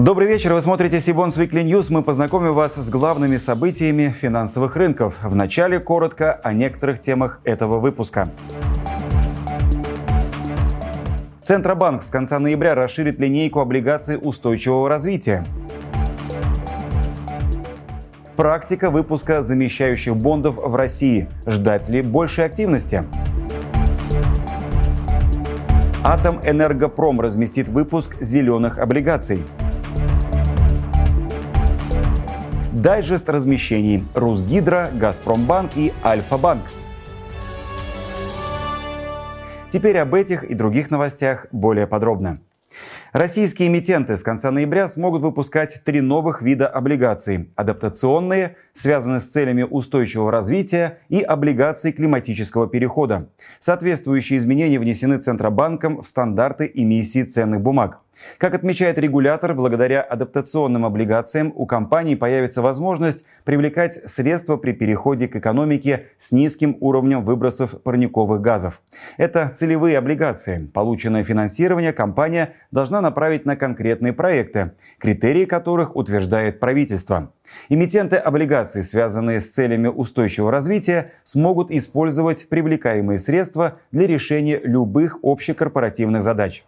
Добрый вечер, вы смотрите Сибон Weekly News. Мы познакомим вас с главными событиями финансовых рынков. Вначале коротко о некоторых темах этого выпуска. Центробанк с конца ноября расширит линейку облигаций устойчивого развития. Практика выпуска замещающих бондов в России. Ждать ли большей активности? Атом Энергопром разместит выпуск зеленых облигаций. Дайджест размещений Русгидро, Газпромбанк и Альфа-банк. Теперь об этих и других новостях более подробно. Российские эмитенты с конца ноября смогут выпускать три новых вида облигаций. Адаптационные, связанные с целями устойчивого развития и облигации климатического перехода. Соответствующие изменения внесены Центробанком в стандарты эмиссии ценных бумаг. Как отмечает регулятор, благодаря адаптационным облигациям у компаний появится возможность привлекать средства при переходе к экономике с низким уровнем выбросов парниковых газов. Это целевые облигации. Полученное финансирование компания должна направить на конкретные проекты, критерии которых утверждает правительство. Эмитенты облигаций, связанные с целями устойчивого развития, смогут использовать привлекаемые средства для решения любых общекорпоративных задач.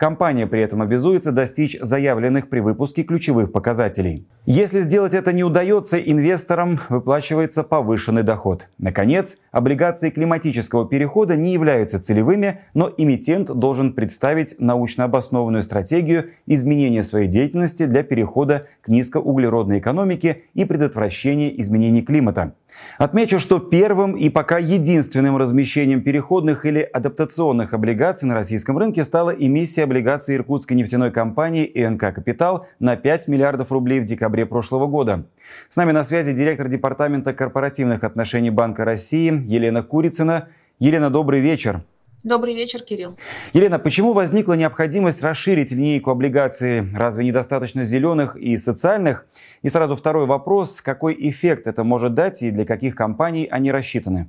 Компания при этом обязуется достичь заявленных при выпуске ключевых показателей. Если сделать это не удается, инвесторам выплачивается повышенный доход. Наконец, облигации климатического перехода не являются целевыми, но эмитент должен представить научно обоснованную стратегию изменения своей деятельности для перехода к низкоуглеродной экономике и предотвращения изменений климата. Отмечу, что первым и пока единственным размещением переходных или адаптационных облигаций на российском рынке стала эмиссия облигаций иркутской нефтяной компании ИНК «Капитал» на 5 миллиардов рублей в декабре прошлого года. С нами на связи директор Департамента корпоративных отношений Банка России Елена Курицына. Елена, добрый вечер. Добрый вечер, Кирилл. Елена, почему возникла необходимость расширить линейку облигаций? Разве недостаточно зеленых и социальных? И сразу второй вопрос. Какой эффект это может дать и для каких компаний они рассчитаны?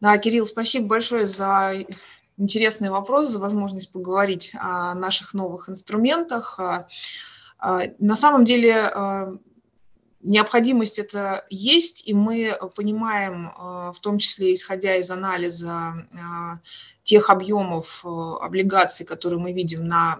Да, Кирилл, спасибо большое за интересный вопрос, за возможность поговорить о наших новых инструментах. А, а, на самом деле а, необходимость это есть, и мы понимаем, э, в том числе исходя из анализа э, тех объемов э, облигаций, которые мы видим на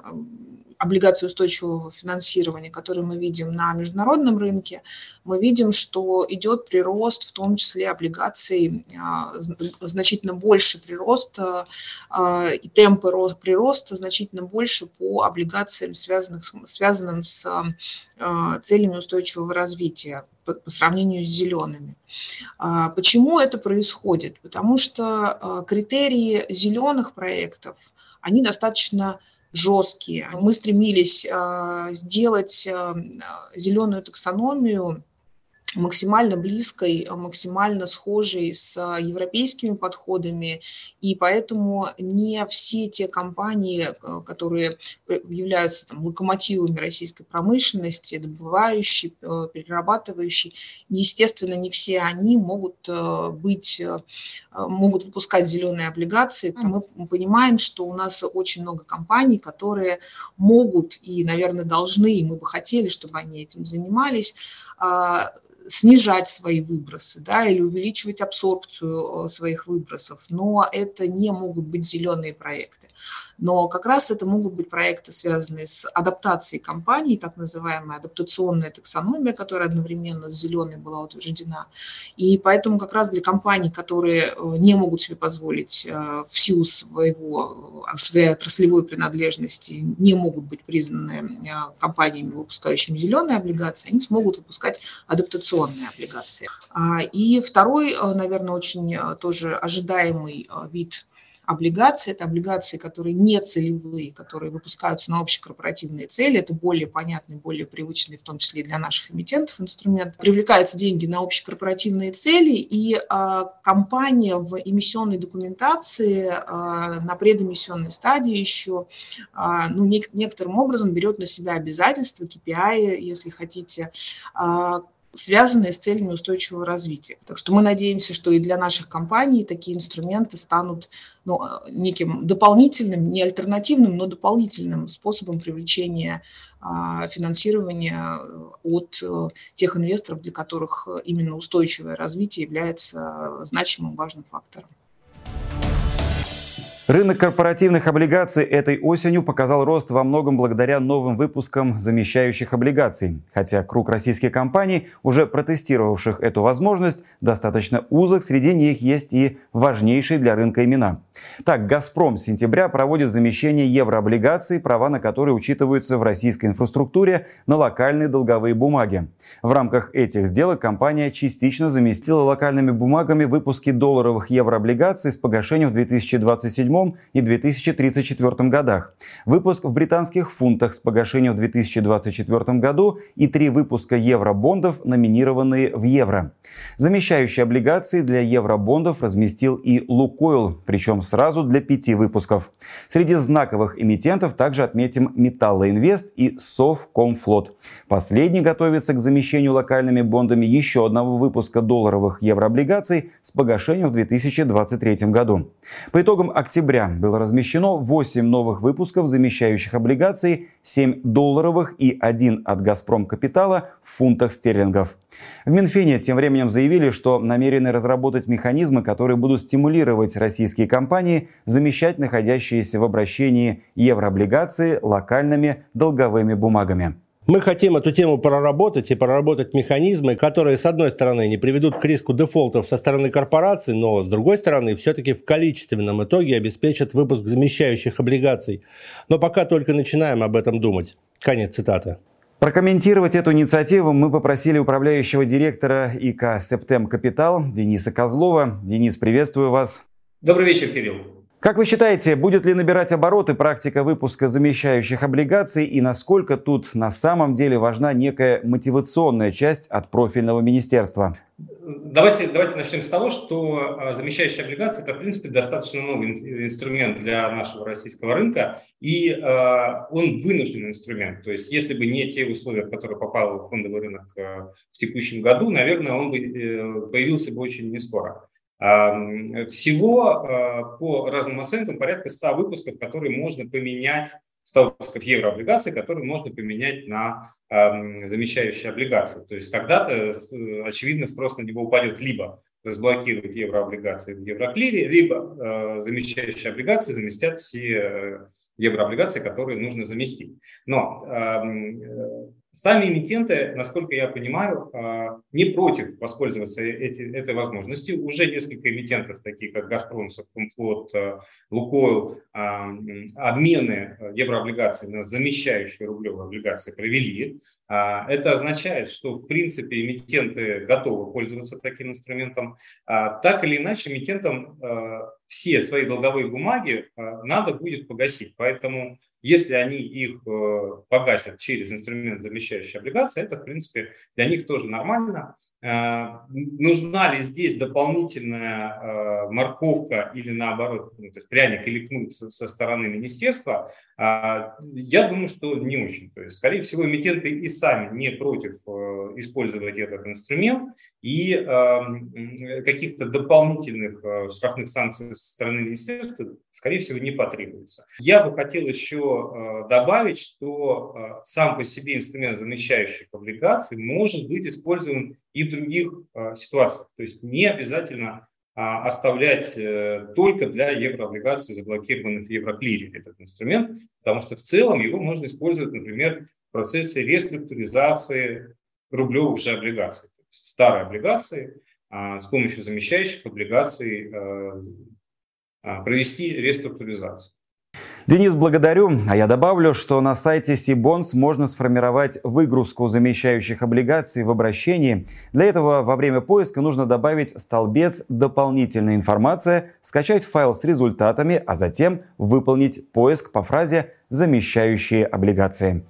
облигации устойчивого финансирования, которые мы видим на международном рынке, мы видим, что идет прирост, в том числе облигаций, а, значительно больше прирост, а, и темпы прироста значительно больше по облигациям, связанных, связанным с а, целями устойчивого развития по сравнению с зелеными. Почему это происходит? Потому что критерии зеленых проектов, они достаточно жесткие. Мы стремились а, сделать а, зеленую таксономию максимально близкой, максимально схожей с европейскими подходами, и поэтому не все те компании, которые являются там, локомотивами российской промышленности, добывающие, перерабатывающие, естественно, не все они могут быть, могут выпускать зеленые облигации. Мы понимаем, что у нас очень много компаний, которые могут и, наверное, должны, и мы бы хотели, чтобы они этим занимались, а, снижать свои выбросы да, или увеличивать абсорбцию э, своих выбросов, но это не могут быть зеленые проекты. Но как раз это могут быть проекты, связанные с адаптацией компаний, так называемая адаптационная таксономия, которая одновременно с зеленой была утверждена. И поэтому как раз для компаний, которые э, не могут себе позволить э, в силу своего, своей отраслевой принадлежности, не могут быть признаны компаниями, выпускающими зеленые облигации, они смогут выпускать адаптационные облигационные облигации. А, и второй, э, наверное, очень э, тоже ожидаемый э, вид облигации. Это облигации, которые не целевые, которые выпускаются на общекорпоративные цели. Это более понятный, более привычный, в том числе и для наших эмитентов, инструмент. Привлекаются деньги на общекорпоративные цели, и а, компания в эмиссионной документации а, на предэмиссионной стадии еще а, ну, не, некоторым образом берет на себя обязательства, KPI, если хотите, а, связанные с целями устойчивого развития. Так что мы надеемся, что и для наших компаний такие инструменты станут ну, неким дополнительным, не альтернативным, но дополнительным способом привлечения финансирования от тех инвесторов, для которых именно устойчивое развитие является значимым важным фактором. Рынок корпоративных облигаций этой осенью показал рост во многом благодаря новым выпускам замещающих облигаций. Хотя круг российских компаний, уже протестировавших эту возможность, достаточно узок, среди них есть и важнейшие для рынка имена. Так, «Газпром» с сентября проводит замещение еврооблигаций, права на которые учитываются в российской инфраструктуре на локальные долговые бумаги. В рамках этих сделок компания частично заместила локальными бумагами выпуски долларовых еврооблигаций с погашением в 2027 и 2034 годах, выпуск в британских фунтах с погашением в 2024 году и три выпуска евробондов, номинированные в евро. Замещающие облигации для евробондов разместил и Лукойл, причем сразу для пяти выпусков. Среди знаковых эмитентов также отметим Металлоинвест и Совкомфлот. Последний готовится к замещению локальными бондами еще одного выпуска долларовых еврооблигаций с погашением в 2023 году. По итогам октября октября было размещено 8 новых выпусков замещающих облигаций, 7 долларовых и 1 от «Газпром Капитала» в фунтах стерлингов. В Минфине тем временем заявили, что намерены разработать механизмы, которые будут стимулировать российские компании замещать находящиеся в обращении еврооблигации локальными долговыми бумагами. Мы хотим эту тему проработать и проработать механизмы, которые, с одной стороны, не приведут к риску дефолтов со стороны корпораций, но, с другой стороны, все-таки в количественном итоге обеспечат выпуск замещающих облигаций. Но пока только начинаем об этом думать. Конец цитаты. Прокомментировать эту инициативу мы попросили управляющего директора ИК «Септем Капитал» Дениса Козлова. Денис, приветствую вас. Добрый вечер, Кирилл. Как вы считаете, будет ли набирать обороты практика выпуска замещающих облигаций и насколько тут на самом деле важна некая мотивационная часть от профильного министерства? Давайте, давайте начнем с того, что а, замещающие облигации – это, в принципе, достаточно новый инструмент для нашего российского рынка, и э, он вынужденный инструмент. То есть, если бы не те условия, в которые попал фондовый рынок э, в текущем году, наверное, он бы э, появился бы очень не скоро. Всего а, по разным оценкам порядка 100 выпусков, которые можно поменять 100 выпусков еврооблигаций, которые можно поменять на замещающие облигации. То есть когда-то, э, очевидно, спрос на него упадет либо разблокируют еврооблигации в Евроклире, либо э, замещающие облигации заместят все э, еврооблигации, которые нужно заместить. Но Сами эмитенты, насколько я понимаю, а, не против воспользоваться эти, этой возможностью. Уже несколько эмитентов, такие как «Газпром», «Совкомфлот», а, «Лукойл», а, обмены еврооблигаций на замещающие рублевые облигации провели. Это означает, что, в принципе, эмитенты готовы пользоваться таким инструментом. Так или иначе, эмитентам все свои долговые бумаги надо будет погасить. Поэтому если они их э, погасят через инструмент замещающей облигации, это, в принципе, для них тоже нормально. Э, нужна ли здесь дополнительная э, морковка или наоборот, ну, то есть пряник или кнут со стороны министерства, я думаю, что не очень. То есть, скорее всего, эмитенты и сами не против использовать этот инструмент, и каких-то дополнительных штрафных санкций со стороны министерства, скорее всего, не потребуется. Я бы хотел еще добавить, что сам по себе инструмент замещающих облигаций может быть использован и в других а, ситуациях. То есть не обязательно а, оставлять э, только для еврооблигаций, заблокированных в Евроклире этот инструмент, потому что в целом его можно использовать, например, в процессе реструктуризации рублевых же облигаций. Старые облигации а, с помощью замещающих облигаций провести реструктуризацию. Денис, благодарю. А я добавлю, что на сайте Сибонс можно сформировать выгрузку замещающих облигаций в обращении. Для этого во время поиска нужно добавить столбец «Дополнительная информация», скачать файл с результатами, а затем выполнить поиск по фразе «Замещающие облигации».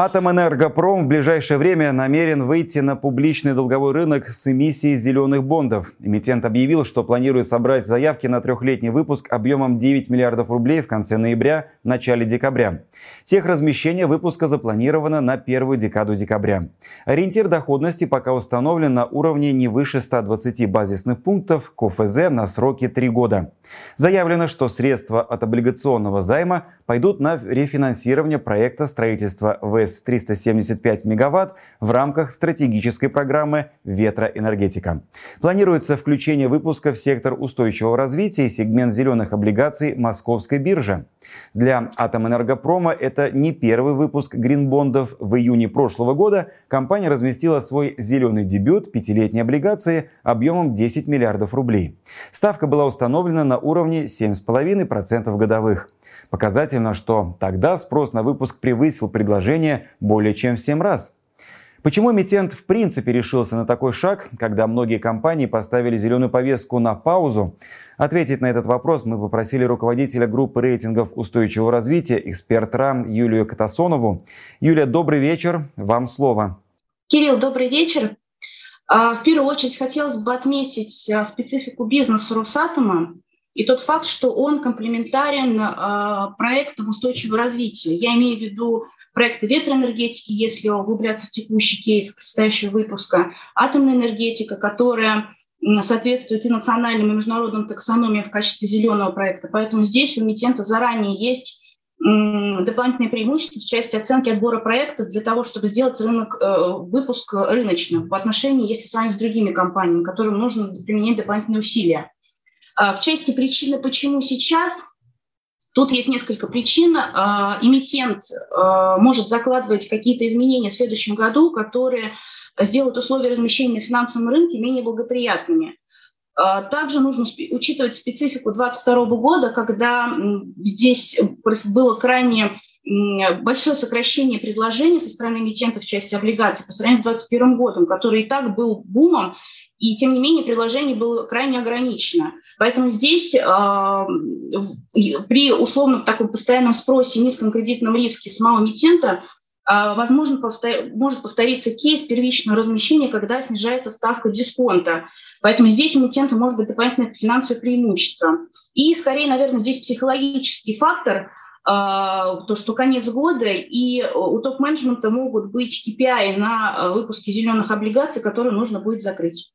Атомэнергопром в ближайшее время намерен выйти на публичный долговой рынок с эмиссией зеленых бондов. Эмитент объявил, что планирует собрать заявки на трехлетний выпуск объемом 9 миллиардов рублей в конце ноября, начале декабря. Техразмещение выпуска запланировано на первую декаду декабря. Ориентир доходности пока установлен на уровне не выше 120 базисных пунктов КФЗ на сроки 3 года. Заявлено, что средства от облигационного займа пойдут на рефинансирование проекта строительства ВЭС-375 мегаватт в рамках стратегической программы «Ветроэнергетика». Планируется включение выпуска в сектор устойчивого развития и сегмент зеленых облигаций Московской биржи. Для Атомэнергопрома это не первый выпуск гринбондов. В июне прошлого года компания разместила свой зеленый дебют пятилетней облигации объемом 10 миллиардов рублей. Ставка была установлена на уровне 7,5% годовых. Показательно, что тогда спрос на выпуск превысил предложение более чем в 7 раз. Почему эмитент в принципе решился на такой шаг, когда многие компании поставили зеленую повестку на паузу? Ответить на этот вопрос мы попросили руководителя группы рейтингов устойчивого развития, эксперт РАМ Юлию Катасонову. Юлия, добрый вечер, вам слово. Кирилл, добрый вечер. А, в первую очередь хотелось бы отметить а, специфику бизнеса Росатома и тот факт, что он комплементарен а, проектам устойчивого развития. Я имею в виду проекты ветроэнергетики, если углубляться в текущий кейс предстоящего выпуска, атомная энергетика, которая соответствует и национальным, и международным таксономиям в качестве зеленого проекта. Поэтому здесь у эмитента заранее есть дополнительные преимущества в части оценки отбора проектов для того, чтобы сделать рынок, э, выпуск рыночным в отношении, если сравнить с другими компаниями, которым нужно применять дополнительные усилия. А в части причины, почему сейчас, Тут есть несколько причин. А, эмитент а, может закладывать какие-то изменения в следующем году, которые сделают условия размещения на финансовом рынке менее благоприятными. Также нужно учитывать специфику 2022 года, когда здесь было крайне большое сокращение предложений со стороны эмитентов в части облигаций по сравнению с 2021 годом, который и так был бумом, и тем не менее предложение было крайне ограничено. Поэтому здесь э, при условном таком постоянном спросе и низком кредитном риске самого эмитента э, возможно, повтор, может повториться кейс первичного размещения, когда снижается ставка дисконта. Поэтому здесь у эмитента может быть дополнительное финансовое преимущество. И скорее, наверное, здесь психологический фактор, а, то, что конец года, и у топ-менеджмента могут быть KPI на выпуске зеленых облигаций, которые нужно будет закрыть.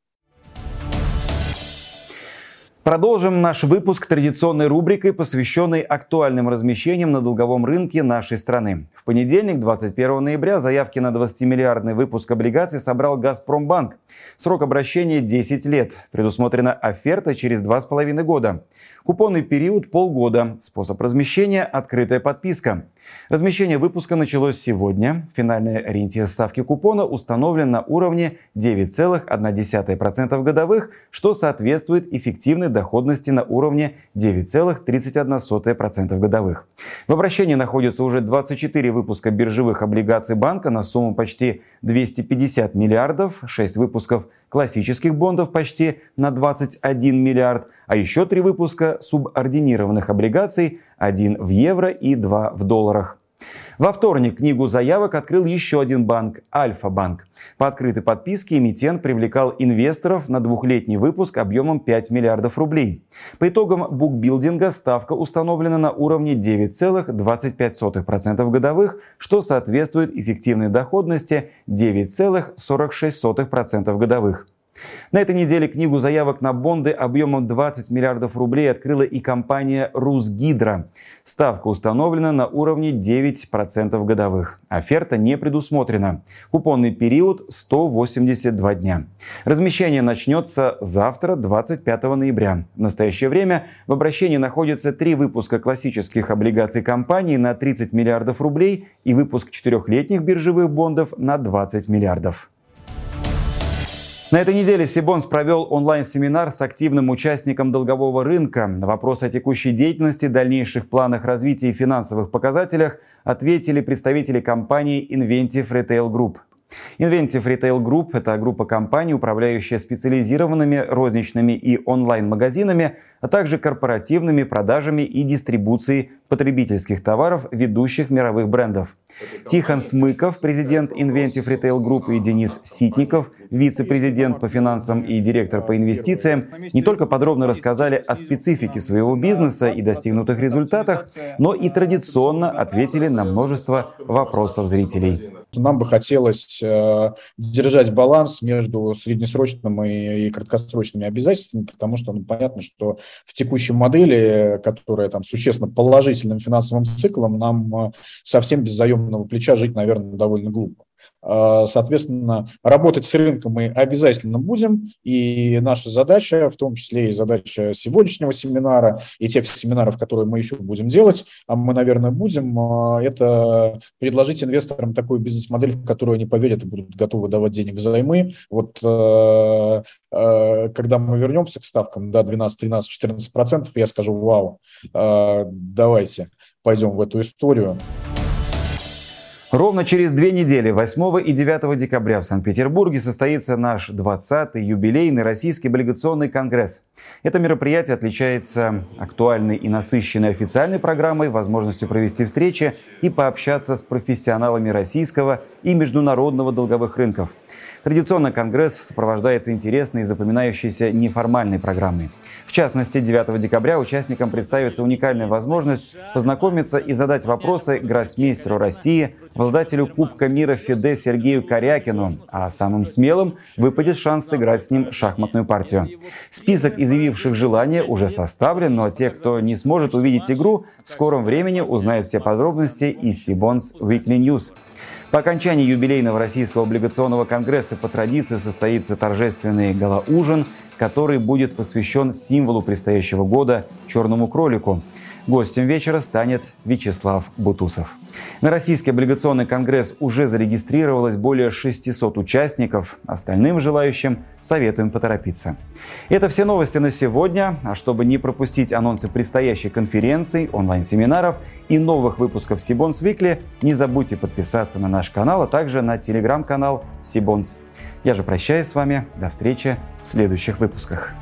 Продолжим наш выпуск традиционной рубрикой, посвященной актуальным размещениям на долговом рынке нашей страны. В понедельник, 21 ноября, заявки на 20-миллиардный выпуск облигаций собрал «Газпромбанк». Срок обращения 10 лет. Предусмотрена оферта через 2,5 года. Купонный период – полгода. Способ размещения – открытая подписка. Размещение выпуска началось сегодня. Финальный ориентир ставки купона установлен на уровне 9,1% годовых, что соответствует эффективной доходности на уровне 9,31% годовых. В обращении находится уже 24 выпуска биржевых облигаций банка на сумму почти 250 миллиардов, 6 выпусков классических бондов почти на 21 миллиард, а еще три выпуска субординированных облигаций, один в евро и два в долларах. Во вторник книгу заявок открыл еще один банк – Альфа-банк. По открытой подписке эмитент привлекал инвесторов на двухлетний выпуск объемом 5 миллиардов рублей. По итогам букбилдинга ставка установлена на уровне 9,25% годовых, что соответствует эффективной доходности 9,46% годовых. На этой неделе книгу заявок на бонды объемом 20 миллиардов рублей открыла и компания «Русгидро». Ставка установлена на уровне 9% годовых. Оферта не предусмотрена. Купонный период 182 дня. Размещение начнется завтра, 25 ноября. В настоящее время в обращении находятся три выпуска классических облигаций компании на 30 миллиардов рублей и выпуск четырехлетних биржевых бондов на 20 миллиардов. На этой неделе Сибонс провел онлайн-семинар с активным участником долгового рынка. На вопрос о текущей деятельности, дальнейших планах развития и финансовых показателях ответили представители компании Inventive Retail Group. Inventive Retail Group – это группа компаний, управляющая специализированными розничными и онлайн-магазинами, а также корпоративными продажами и дистрибуцией потребительских товаров ведущих мировых брендов. Тихон Смыков, президент Inventive Retail Group, и Денис Ситников, вице-президент по финансам и директор по инвестициям, не только подробно рассказали о специфике своего бизнеса и достигнутых результатах, но и традиционно ответили на множество вопросов зрителей. нам бы хотелось э, держать баланс между среднесрочным и, и краткосрочными обязательствами, потому что ну, понятно, что в текущей модели, которая там существенно положительным финансовым циклом, нам э, совсем без заемного плеча жить, наверное, довольно глупо. А, соответственно, работать с рынком мы обязательно будем, и наша задача, в том числе и задача сегодняшнего семинара, и тех семинаров, которые мы еще будем делать, а мы, наверное, будем, а, это предложить инвесторам такую бизнес-модель, в которую они поверят и будут готовы давать денег взаймы. Вот а, когда мы вернемся к ставкам, да, 12, 13, 14 процентов, я скажу, вау, давайте пойдем в эту историю. Ровно через две недели, 8 и 9 декабря в Санкт-Петербурге состоится наш 20-й юбилейный Российский облигационный конгресс. Это мероприятие отличается актуальной и насыщенной официальной программой, возможностью провести встречи и пообщаться с профессионалами российского и международного долговых рынков – Традиционно Конгресс сопровождается интересной и запоминающейся неформальной программой. В частности, 9 декабря участникам представится уникальная возможность познакомиться и задать вопросы гроссмейстеру России, обладателю Кубка мира Фиде Сергею Корякину, а самым смелым выпадет шанс сыграть с ним шахматную партию. Список изъявивших желание уже составлен, но те, кто не сможет увидеть игру, в скором времени узнают все подробности из Сибонс Weekly News – по окончании юбилейного Российского облигационного конгресса по традиции состоится торжественный галаужин, который будет посвящен символу предстоящего года – черному кролику – Гостем вечера станет Вячеслав Бутусов. На Российский облигационный конгресс уже зарегистрировалось более 600 участников. Остальным желающим советуем поторопиться. Это все новости на сегодня. А чтобы не пропустить анонсы предстоящей конференции, онлайн-семинаров и новых выпусков Сибонс Викли, не забудьте подписаться на наш канал, а также на телеграм-канал Сибонс. Я же прощаюсь с вами. До встречи в следующих выпусках.